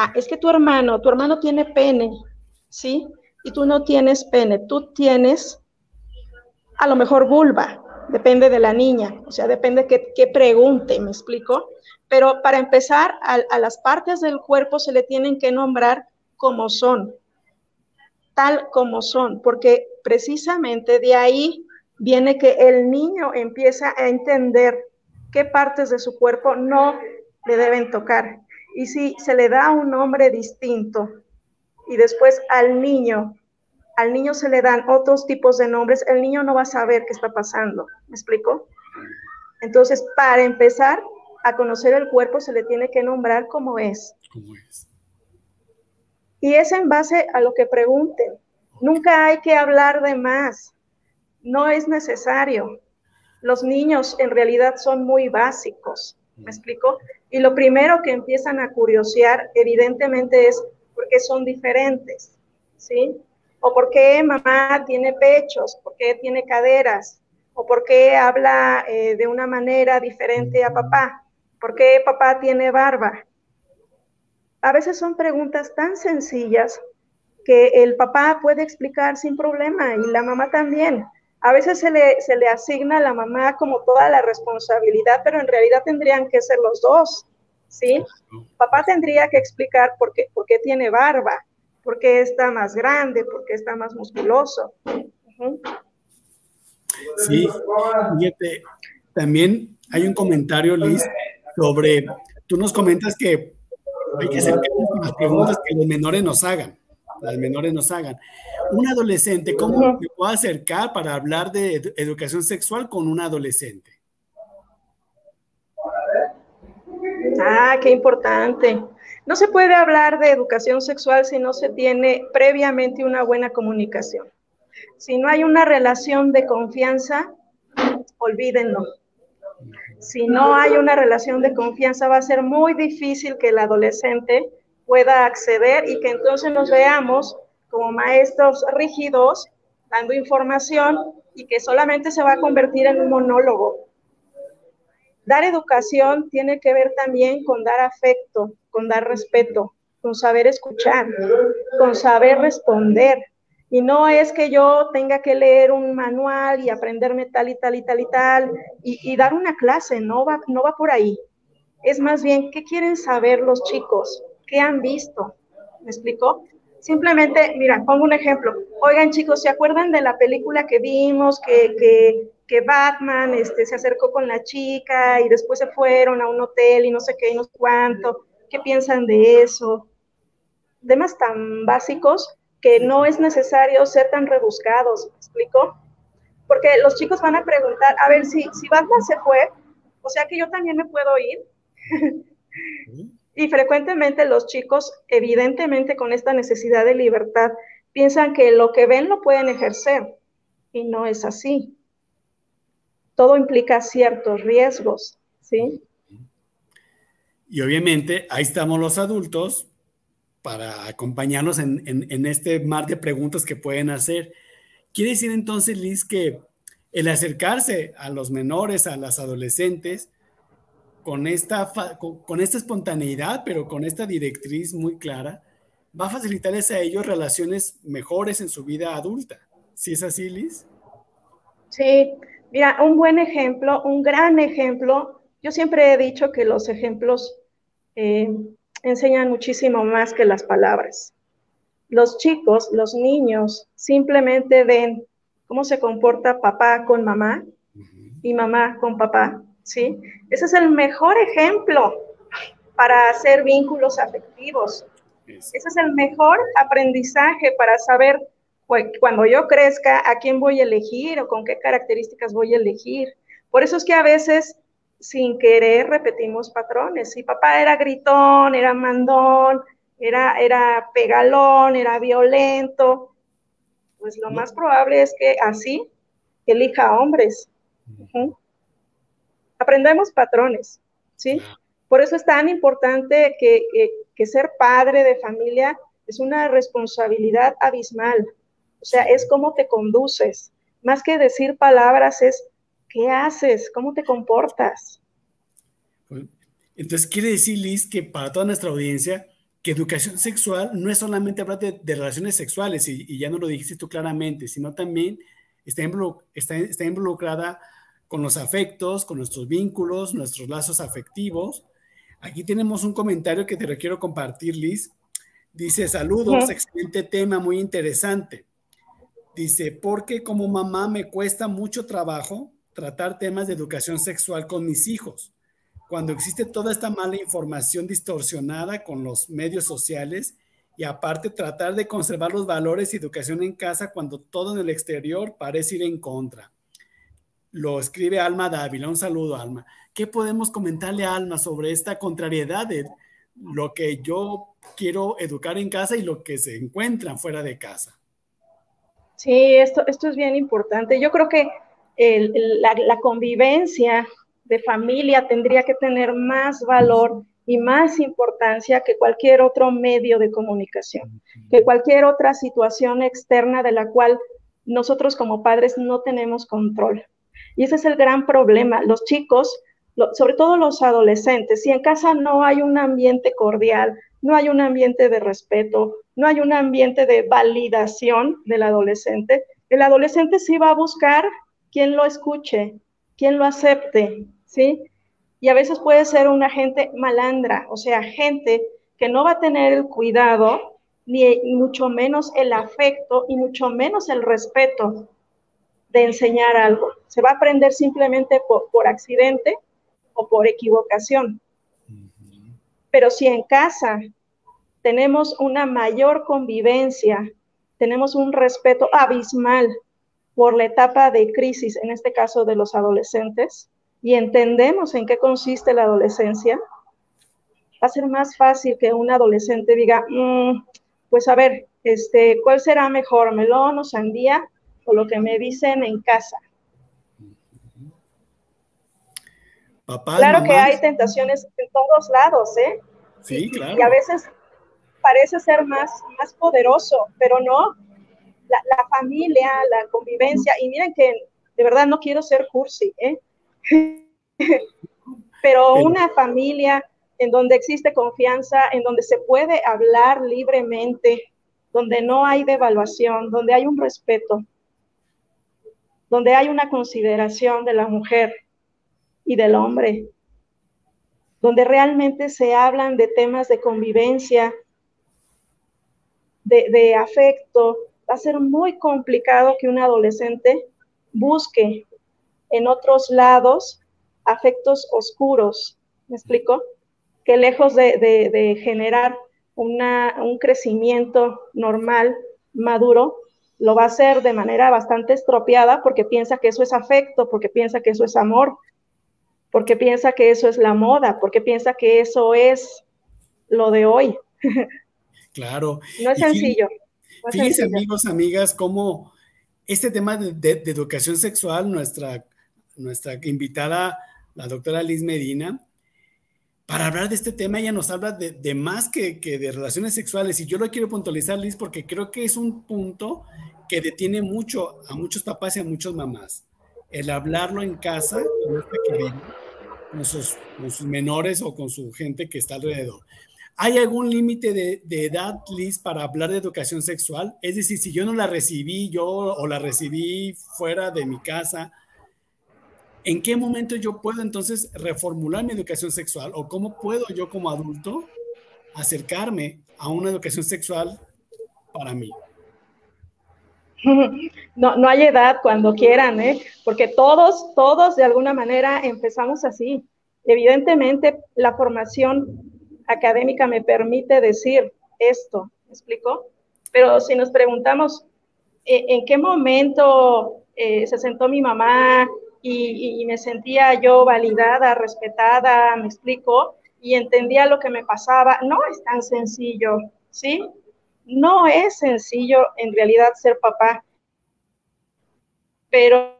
Ah, es que tu hermano, tu hermano tiene pene, ¿sí? Y tú no tienes pene, tú tienes a lo mejor vulva, depende de la niña, o sea, depende qué, qué pregunte, ¿me explico? Pero para empezar, a las partes del cuerpo se le tienen que nombrar como son, tal como son, porque precisamente de ahí viene que el niño empieza a entender qué partes de su cuerpo no le deben tocar. Y si se le da un nombre distinto y después al niño, al niño se le dan otros tipos de nombres, el niño no va a saber qué está pasando. ¿Me explico? Entonces, para empezar a conocer el cuerpo, se le tiene que nombrar como es. Como es. Y es en base a lo que pregunten. Nunca hay que hablar de más. No es necesario. Los niños en realidad son muy básicos. ¿Me explico? Y lo primero que empiezan a curiosear, evidentemente, es por qué son diferentes. ¿Sí? O por qué mamá tiene pechos, por qué tiene caderas, o por qué habla eh, de una manera diferente a papá, por qué papá tiene barba, a veces son preguntas tan sencillas que el papá puede explicar sin problema y la mamá también. A veces se le, se le asigna a la mamá como toda la responsabilidad, pero en realidad tendrían que ser los dos, ¿sí? Papá tendría que explicar por qué, por qué tiene barba, por qué está más grande, por qué está más musculoso. Sí, fíjate, también hay un comentario, Liz, sobre, tú nos comentas que hay que hacer las preguntas que los menores nos hagan. Las menores nos hagan. Un adolescente, ¿cómo me puedo acercar para hablar de educación sexual con un adolescente? Ah, qué importante. No se puede hablar de educación sexual si no se tiene previamente una buena comunicación. Si no hay una relación de confianza, olvídenlo si no hay una relación de confianza, va a ser muy difícil que el adolescente pueda acceder y que entonces nos veamos como maestros rígidos, dando información y que solamente se va a convertir en un monólogo. Dar educación tiene que ver también con dar afecto, con dar respeto, con saber escuchar, con saber responder, y no es que yo tenga que leer un manual y aprenderme tal y tal y tal y tal y, dar una clase, no va, no va por ahí. Es más bien, ¿qué quieren saber los chicos? ¿Qué han visto? ¿Me explicó? Simplemente, mira, pongo un ejemplo. Oigan, chicos, ¿se acuerdan de la película que vimos que, que, que Batman este, se acercó con la chica y después se fueron a un hotel y no sé qué y no sé cuánto? ¿Qué piensan de eso? Temas tan básicos que no es necesario ser tan rebuscados, ¿me explico? Porque los chicos van a preguntar, a ver, si, si Batman se fue, o sea que yo también me puedo ir. Y frecuentemente los chicos, evidentemente con esta necesidad de libertad, piensan que lo que ven lo pueden ejercer y no es así. Todo implica ciertos riesgos, ¿sí? Y obviamente ahí estamos los adultos para acompañarnos en, este mar de preguntas que pueden hacer. Quiere decir entonces, Liz, que el acercarse a los menores, a las adolescentes, con esta, con, esta espontaneidad, pero con esta directriz muy clara, va a facilitarles a ellos relaciones mejores en su vida adulta. ¿Sí es así, Liz? Sí, mira, un buen ejemplo, un gran ejemplo. Yo siempre he dicho que los ejemplos eh, enseñan muchísimo más que las palabras. Los chicos, los niños, simplemente ven cómo se comporta papá con mamá y mamá con papá, ¿sí? Ese es el mejor ejemplo para hacer vínculos afectivos. Ese es el mejor aprendizaje para saber cuando yo crezca a quién voy a elegir o con qué características voy a elegir. Por eso es que a veces sin querer repetimos patrones. Si papá era gritón, era mandón, era, era pegalón, era violento, pues lo más probable es que así elija hombres. Aprendemos patrones, ¿sí? Por eso es tan importante que, que ser padre de familia es una responsabilidad abismal. O sea, es cómo te conduces. Más que decir palabras, es ¿Qué haces? ¿Cómo te comportas? Entonces quiere decir, Liz, que para toda nuestra audiencia, que educación sexual no es solamente hablar de, relaciones sexuales, y, ya no lo dijiste tú claramente, sino también está, involucrada con los afectos, con nuestros vínculos, nuestros lazos afectivos. Aquí tenemos un comentario que te lo quiero compartir, Liz. Dice, saludos, excelente tema, muy interesante. Dice, porque como mamá me cuesta mucho trabajo tratar temas de educación sexual con mis hijos. Cuando existe toda esta mala información distorsionada con los medios sociales y aparte tratar de conservar los valores y educación en casa cuando todo en el exterior parece ir en contra. Lo escribe Alma Dávila. Un saludo, Alma. ¿Qué podemos comentarle a Alma sobre esta contrariedad de lo que yo quiero educar en casa y lo que se encuentran fuera de casa? Sí, esto, esto es bien importante. Yo creo que la, convivencia de familia tendría que tener más valor y más importancia que cualquier otro medio de comunicación, que cualquier otra situación externa de la cual nosotros como padres no tenemos control. Y ese es el gran problema. Los chicos, sobre todo los adolescentes, si en casa no hay un ambiente cordial, no hay un ambiente de respeto, no hay un ambiente de validación del adolescente, el adolescente sí va a buscar quien lo escuche, quien lo acepte, ¿sí? Y a veces puede ser una gente malandra, o sea, gente que no va a tener el cuidado, ni mucho menos el afecto, y mucho menos el respeto de enseñar algo. Se va a aprender simplemente por, por accidente o por equivocación. Pero si en casa tenemos una mayor convivencia, tenemos un respeto abismal por la etapa de crisis, en este caso de los adolescentes, y entendemos en qué consiste la adolescencia, va a ser más fácil que un adolescente diga, mm, pues a ver, este, ¿cuál será mejor, melón o sandía o lo que me dicen en casa? claro que hay tentaciones en todos lados, ¿eh? Sí, claro. Y a veces parece ser más, más poderoso, pero no, la, familia, la convivencia, y miren que de verdad no quiero ser cursi, ¿eh? pero una familia en donde existe confianza, en donde se puede hablar libremente, donde no hay devaluación, donde hay un respeto, donde hay una consideración de la mujer y del hombre, donde realmente se hablan de temas de convivencia, de, afecto, va a ser muy complicado que un adolescente busque en otros lados afectos oscuros. ¿Me explico? Que lejos de, generar un crecimiento normal, maduro, lo va a hacer de manera bastante estropeada porque piensa que eso es afecto, porque piensa que eso es amor, porque piensa que eso es la moda, porque piensa que eso es lo de hoy. Claro. No es sencillo. Fíjense, amigos, amigas, cómo este tema de, educación sexual, nuestra, nuestra invitada, la doctora Liz Medina, para hablar de este tema, ella nos habla de, más que, que, de relaciones sexuales. Y yo lo quiero puntualizar, Liz, porque creo que es un punto que detiene mucho a muchos papás y a muchas mamás. El hablarlo en casa, con sus, con sus menores o con su gente que está alrededor. ¿Hay algún límite de, edad, Liz, para hablar de educación sexual? Es decir, si yo no la recibí yo o la recibí fuera de mi casa, ¿en qué momento yo puedo entonces reformular mi educación sexual o cómo puedo yo como adulto acercarme a una educación sexual para mí? No, no hay edad cuando quieran, ¿eh? porque todos, todos de alguna manera empezamos así. Evidentemente, la formación académica me permite decir esto, ¿me explico? Pero si nos preguntamos, ¿e, ¿en qué momento eh, se sentó mi mamá y, me sentía yo validada, respetada, me explico, y entendía lo que me pasaba? No es tan sencillo, ¿sí? No es sencillo en realidad ser papá, pero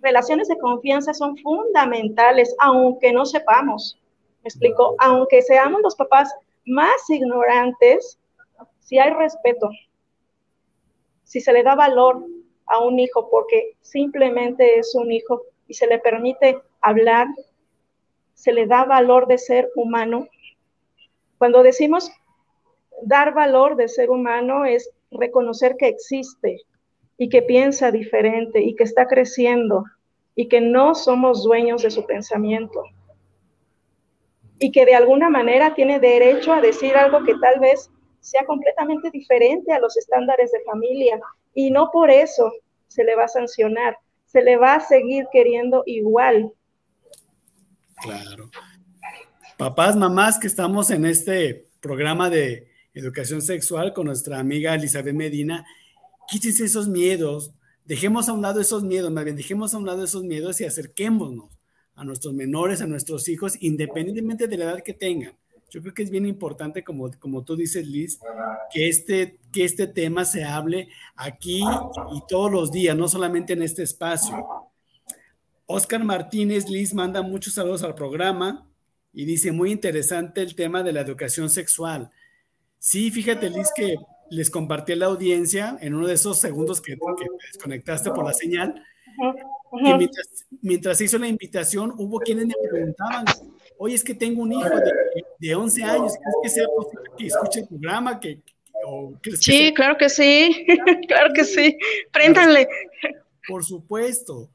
relaciones de confianza son fundamentales, aunque no sepamos. ¿Me explico? Aunque seamos los papás más ignorantes, si hay respeto, si se le da valor a un hijo porque simplemente es un hijo y se le permite hablar, se le da valor de ser humano. Cuando decimos dar valor de ser humano es reconocer que existe y que piensa diferente y que está creciendo y que no somos dueños de su pensamiento y que de alguna manera tiene derecho a decir algo que tal vez sea completamente diferente a los estándares de familia y no por eso se le va a sancionar, se le va a seguir queriendo igual. Claro. Papás, mamás que estamos en este programa de educación sexual con nuestra amiga Elizabeth Medina, quítense esos miedos, dejemos a un lado esos miedos, más bien dejemos a un lado esos miedos y acerquémonos a nuestros menores, a nuestros hijos, independientemente de la edad que tengan. Yo creo que es bien importante, como, como tú dices, Liz, que este, que este tema se hable aquí y todos los días, no solamente en este espacio. Oscar Martínez, Liz, manda muchos saludos al programa y dice, muy interesante el tema de la educación sexual. Sí, fíjate, Liz, que les compartí a la audiencia en uno de esos segundos que, que desconectaste por la señal, mientras, se hizo la invitación, hubo quienes me preguntaban, oye, es que tengo un hijo de, 11 años, ¿crees que sea posible que escuche el programa? Que, sí, claro que sí, claro que sí, préntanle. Por supuesto.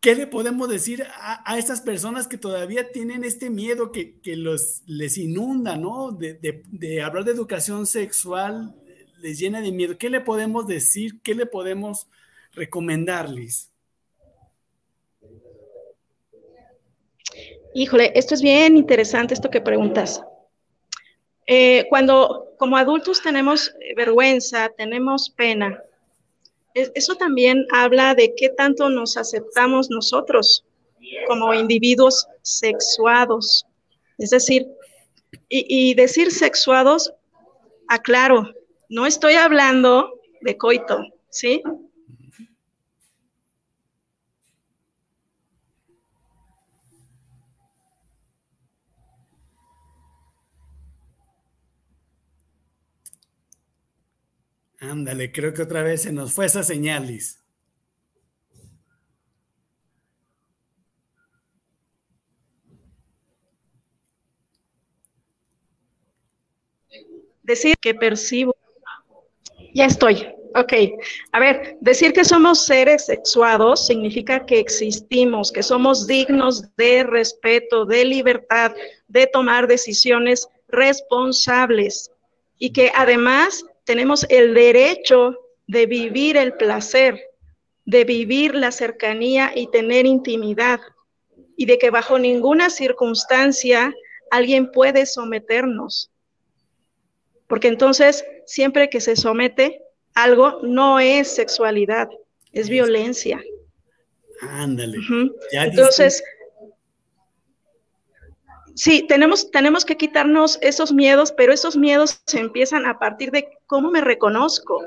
¿Qué le podemos decir a, a, estas personas que todavía tienen este miedo que, que los, les inunda, ¿no? De, de, de, hablar de educación sexual, les llena de miedo. ¿Qué le podemos decir? ¿Qué le podemos recomendarles? Híjole, esto es bien interesante, esto que preguntas. Eh, cuando como adultos tenemos vergüenza, tenemos pena, eso también habla de qué tanto nos aceptamos nosotros como individuos sexuados. Es decir, y, y decir sexuados, aclaro, no estoy hablando de coito, ¿sí? Ándale, creo que otra vez se nos fue esa señal, Liz. Decir que percibo. Ya estoy. Ok. A ver, decir que somos seres sexuados significa que existimos, que somos dignos de respeto, de libertad, de tomar decisiones responsables y que además tenemos el derecho de vivir el placer, de vivir la cercanía y tener intimidad, y de que bajo ninguna circunstancia alguien puede someternos. Porque entonces, siempre que se somete algo, no es sexualidad, es violencia. Ándale. entonces, Sí, tenemos, tenemos que quitarnos esos miedos, pero esos miedos se empiezan a partir de cómo me reconozco,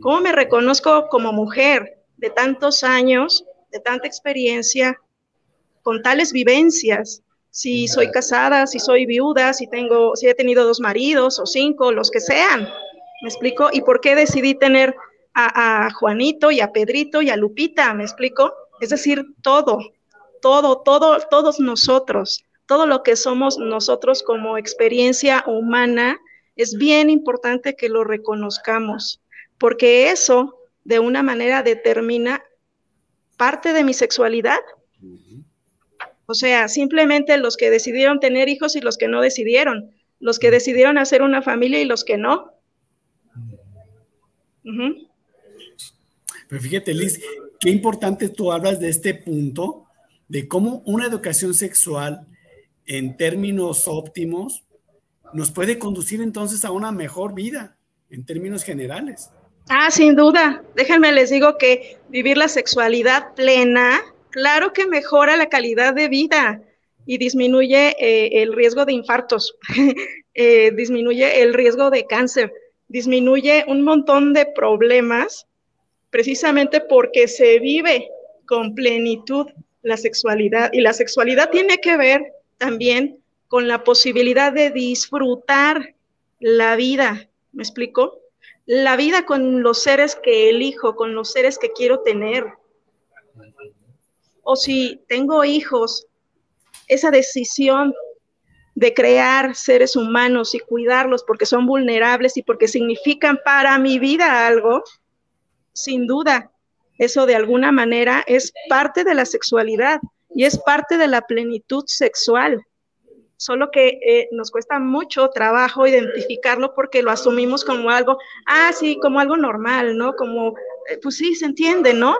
cómo me reconozco como mujer de tantos años, de tanta experiencia, con tales vivencias. Si soy casada, si soy viuda, si tengo, si he tenido dos maridos o cinco, los que sean. ¿Me explico? ¿Y por qué decidí tener a, a Juanito y a Pedrito y a Lupita? ¿Me explico? Es decir, todo, todo, todo, todos nosotros todo lo que somos nosotros como experiencia humana, es bien importante que lo reconozcamos, porque eso de una manera determina parte de mi sexualidad. O sea, simplemente los que decidieron tener hijos y los que no decidieron, los que decidieron hacer una familia y los que no. Pero fíjate, Liz, qué importante tú hablas de este punto, de cómo una educación sexual en términos óptimos, nos puede conducir entonces a una mejor vida en términos generales. Ah, sin duda. Déjenme les digo que vivir la sexualidad plena, claro que mejora la calidad de vida y disminuye eh, el riesgo de infartos, eh, disminuye el riesgo de cáncer, disminuye un montón de problemas precisamente porque se vive con plenitud la sexualidad y la sexualidad tiene que ver también con la posibilidad de disfrutar la vida, ¿me explico? La vida con los seres que elijo, con los seres que quiero tener. O si tengo hijos, esa decisión de crear seres humanos y cuidarlos porque son vulnerables y porque significan para mi vida algo, sin duda, eso de alguna manera es parte de la sexualidad y es parte de la plenitud sexual. Solo que eh, nos cuesta mucho trabajo identificarlo porque lo asumimos como algo, ah, sí, como algo normal, ¿no? Como, eh, pues sí, se entiende, ¿no?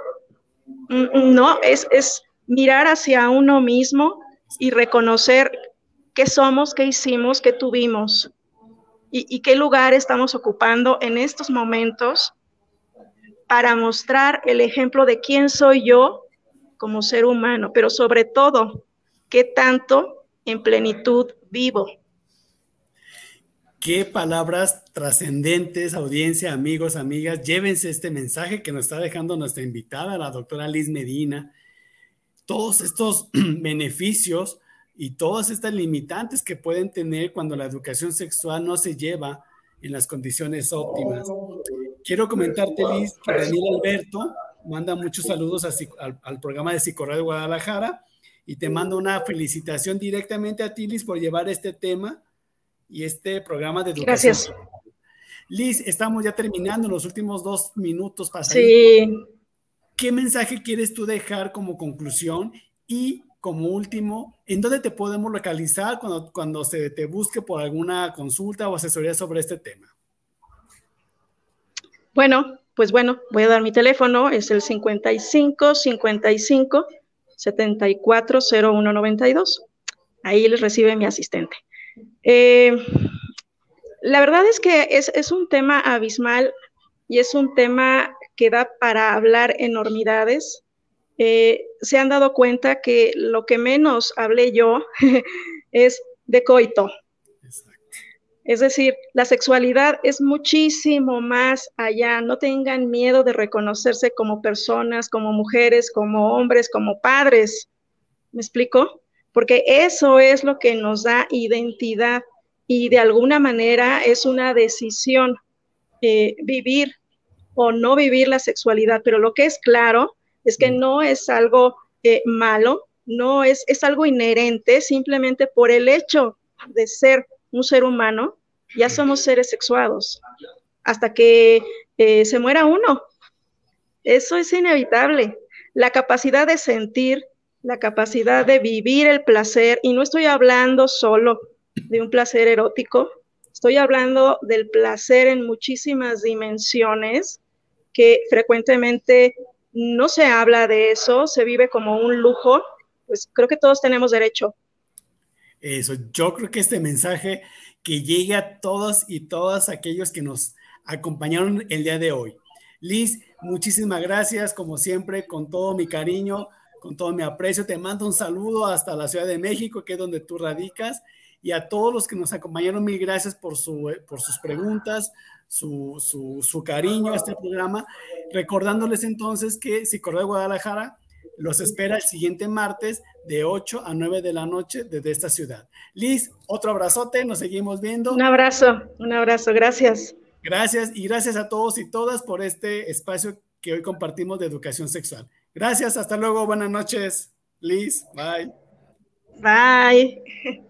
Mm, no, es, es mirar hacia uno mismo y reconocer qué somos, qué hicimos, qué tuvimos y, y qué lugar estamos ocupando en estos momentos para mostrar el ejemplo de quién soy yo como ser humano, pero sobre todo, qué tanto en plenitud vivo. Qué palabras trascendentes, audiencia, amigos, amigas. Llévense este mensaje que nos está dejando nuestra invitada, la doctora Liz Medina. Todos estos beneficios y todas estas limitantes que pueden tener cuando la educación sexual no se lleva en las condiciones óptimas. Quiero comentarte, Liz, que Daniel Alberto manda muchos saludos al, programa de Psicorradio Guadalajara y te mando una felicitación directamente a ti, Liz, por llevar este tema y este programa de educación. Gracias. Liz, estamos ya terminando los últimos dos minutos para Sí. ¿Qué mensaje quieres tú dejar como conclusión? Y como último, ¿en dónde te podemos localizar cuando, cuando se te busque por alguna consulta o asesoría sobre este tema? Bueno, pues bueno, voy a dar mi teléfono, es el 55 55 74 0192. Ahí les recibe mi asistente. Eh, la verdad es que es, es, un tema abismal y es un tema que da para hablar enormidades. Eh, se han dado cuenta que lo que menos hablé yo es de coito, es decir, la sexualidad es muchísimo más allá. No tengan miedo de reconocerse como personas, como mujeres, como hombres, como padres. ¿Me explico? Porque eso es lo que nos da identidad y de alguna manera es una decisión eh, vivir o no vivir la sexualidad. Pero lo que es claro es que no es algo eh, malo, no es, es algo inherente simplemente por el hecho de ser un ser humano, ya somos seres sexuados, hasta que eh, se muera uno. Eso es inevitable. La capacidad de sentir, la capacidad de vivir el placer, y no estoy hablando solo de un placer erótico, estoy hablando del placer en muchísimas dimensiones que frecuentemente no se habla de eso, se vive como un lujo, pues creo que todos tenemos derecho eso, yo creo que este mensaje que llegue a todos y todas aquellos que nos acompañaron el día de hoy. Liz, muchísimas gracias, como siempre, con todo mi cariño, con todo mi aprecio. Te mando un saludo hasta la Ciudad de México, que es donde tú radicas, y a todos los que nos acompañaron, mil gracias por, su, por sus preguntas, su, su, su cariño a este programa. Recordándoles entonces que si de Guadalajara los espera el siguiente martes de 8 a 9 de la noche desde esta ciudad. Liz, otro abrazote, nos seguimos viendo. Un abrazo, un abrazo, gracias. Gracias y gracias a todos y todas por este espacio que hoy compartimos de educación sexual. Gracias, hasta luego, buenas noches. Liz, bye. Bye.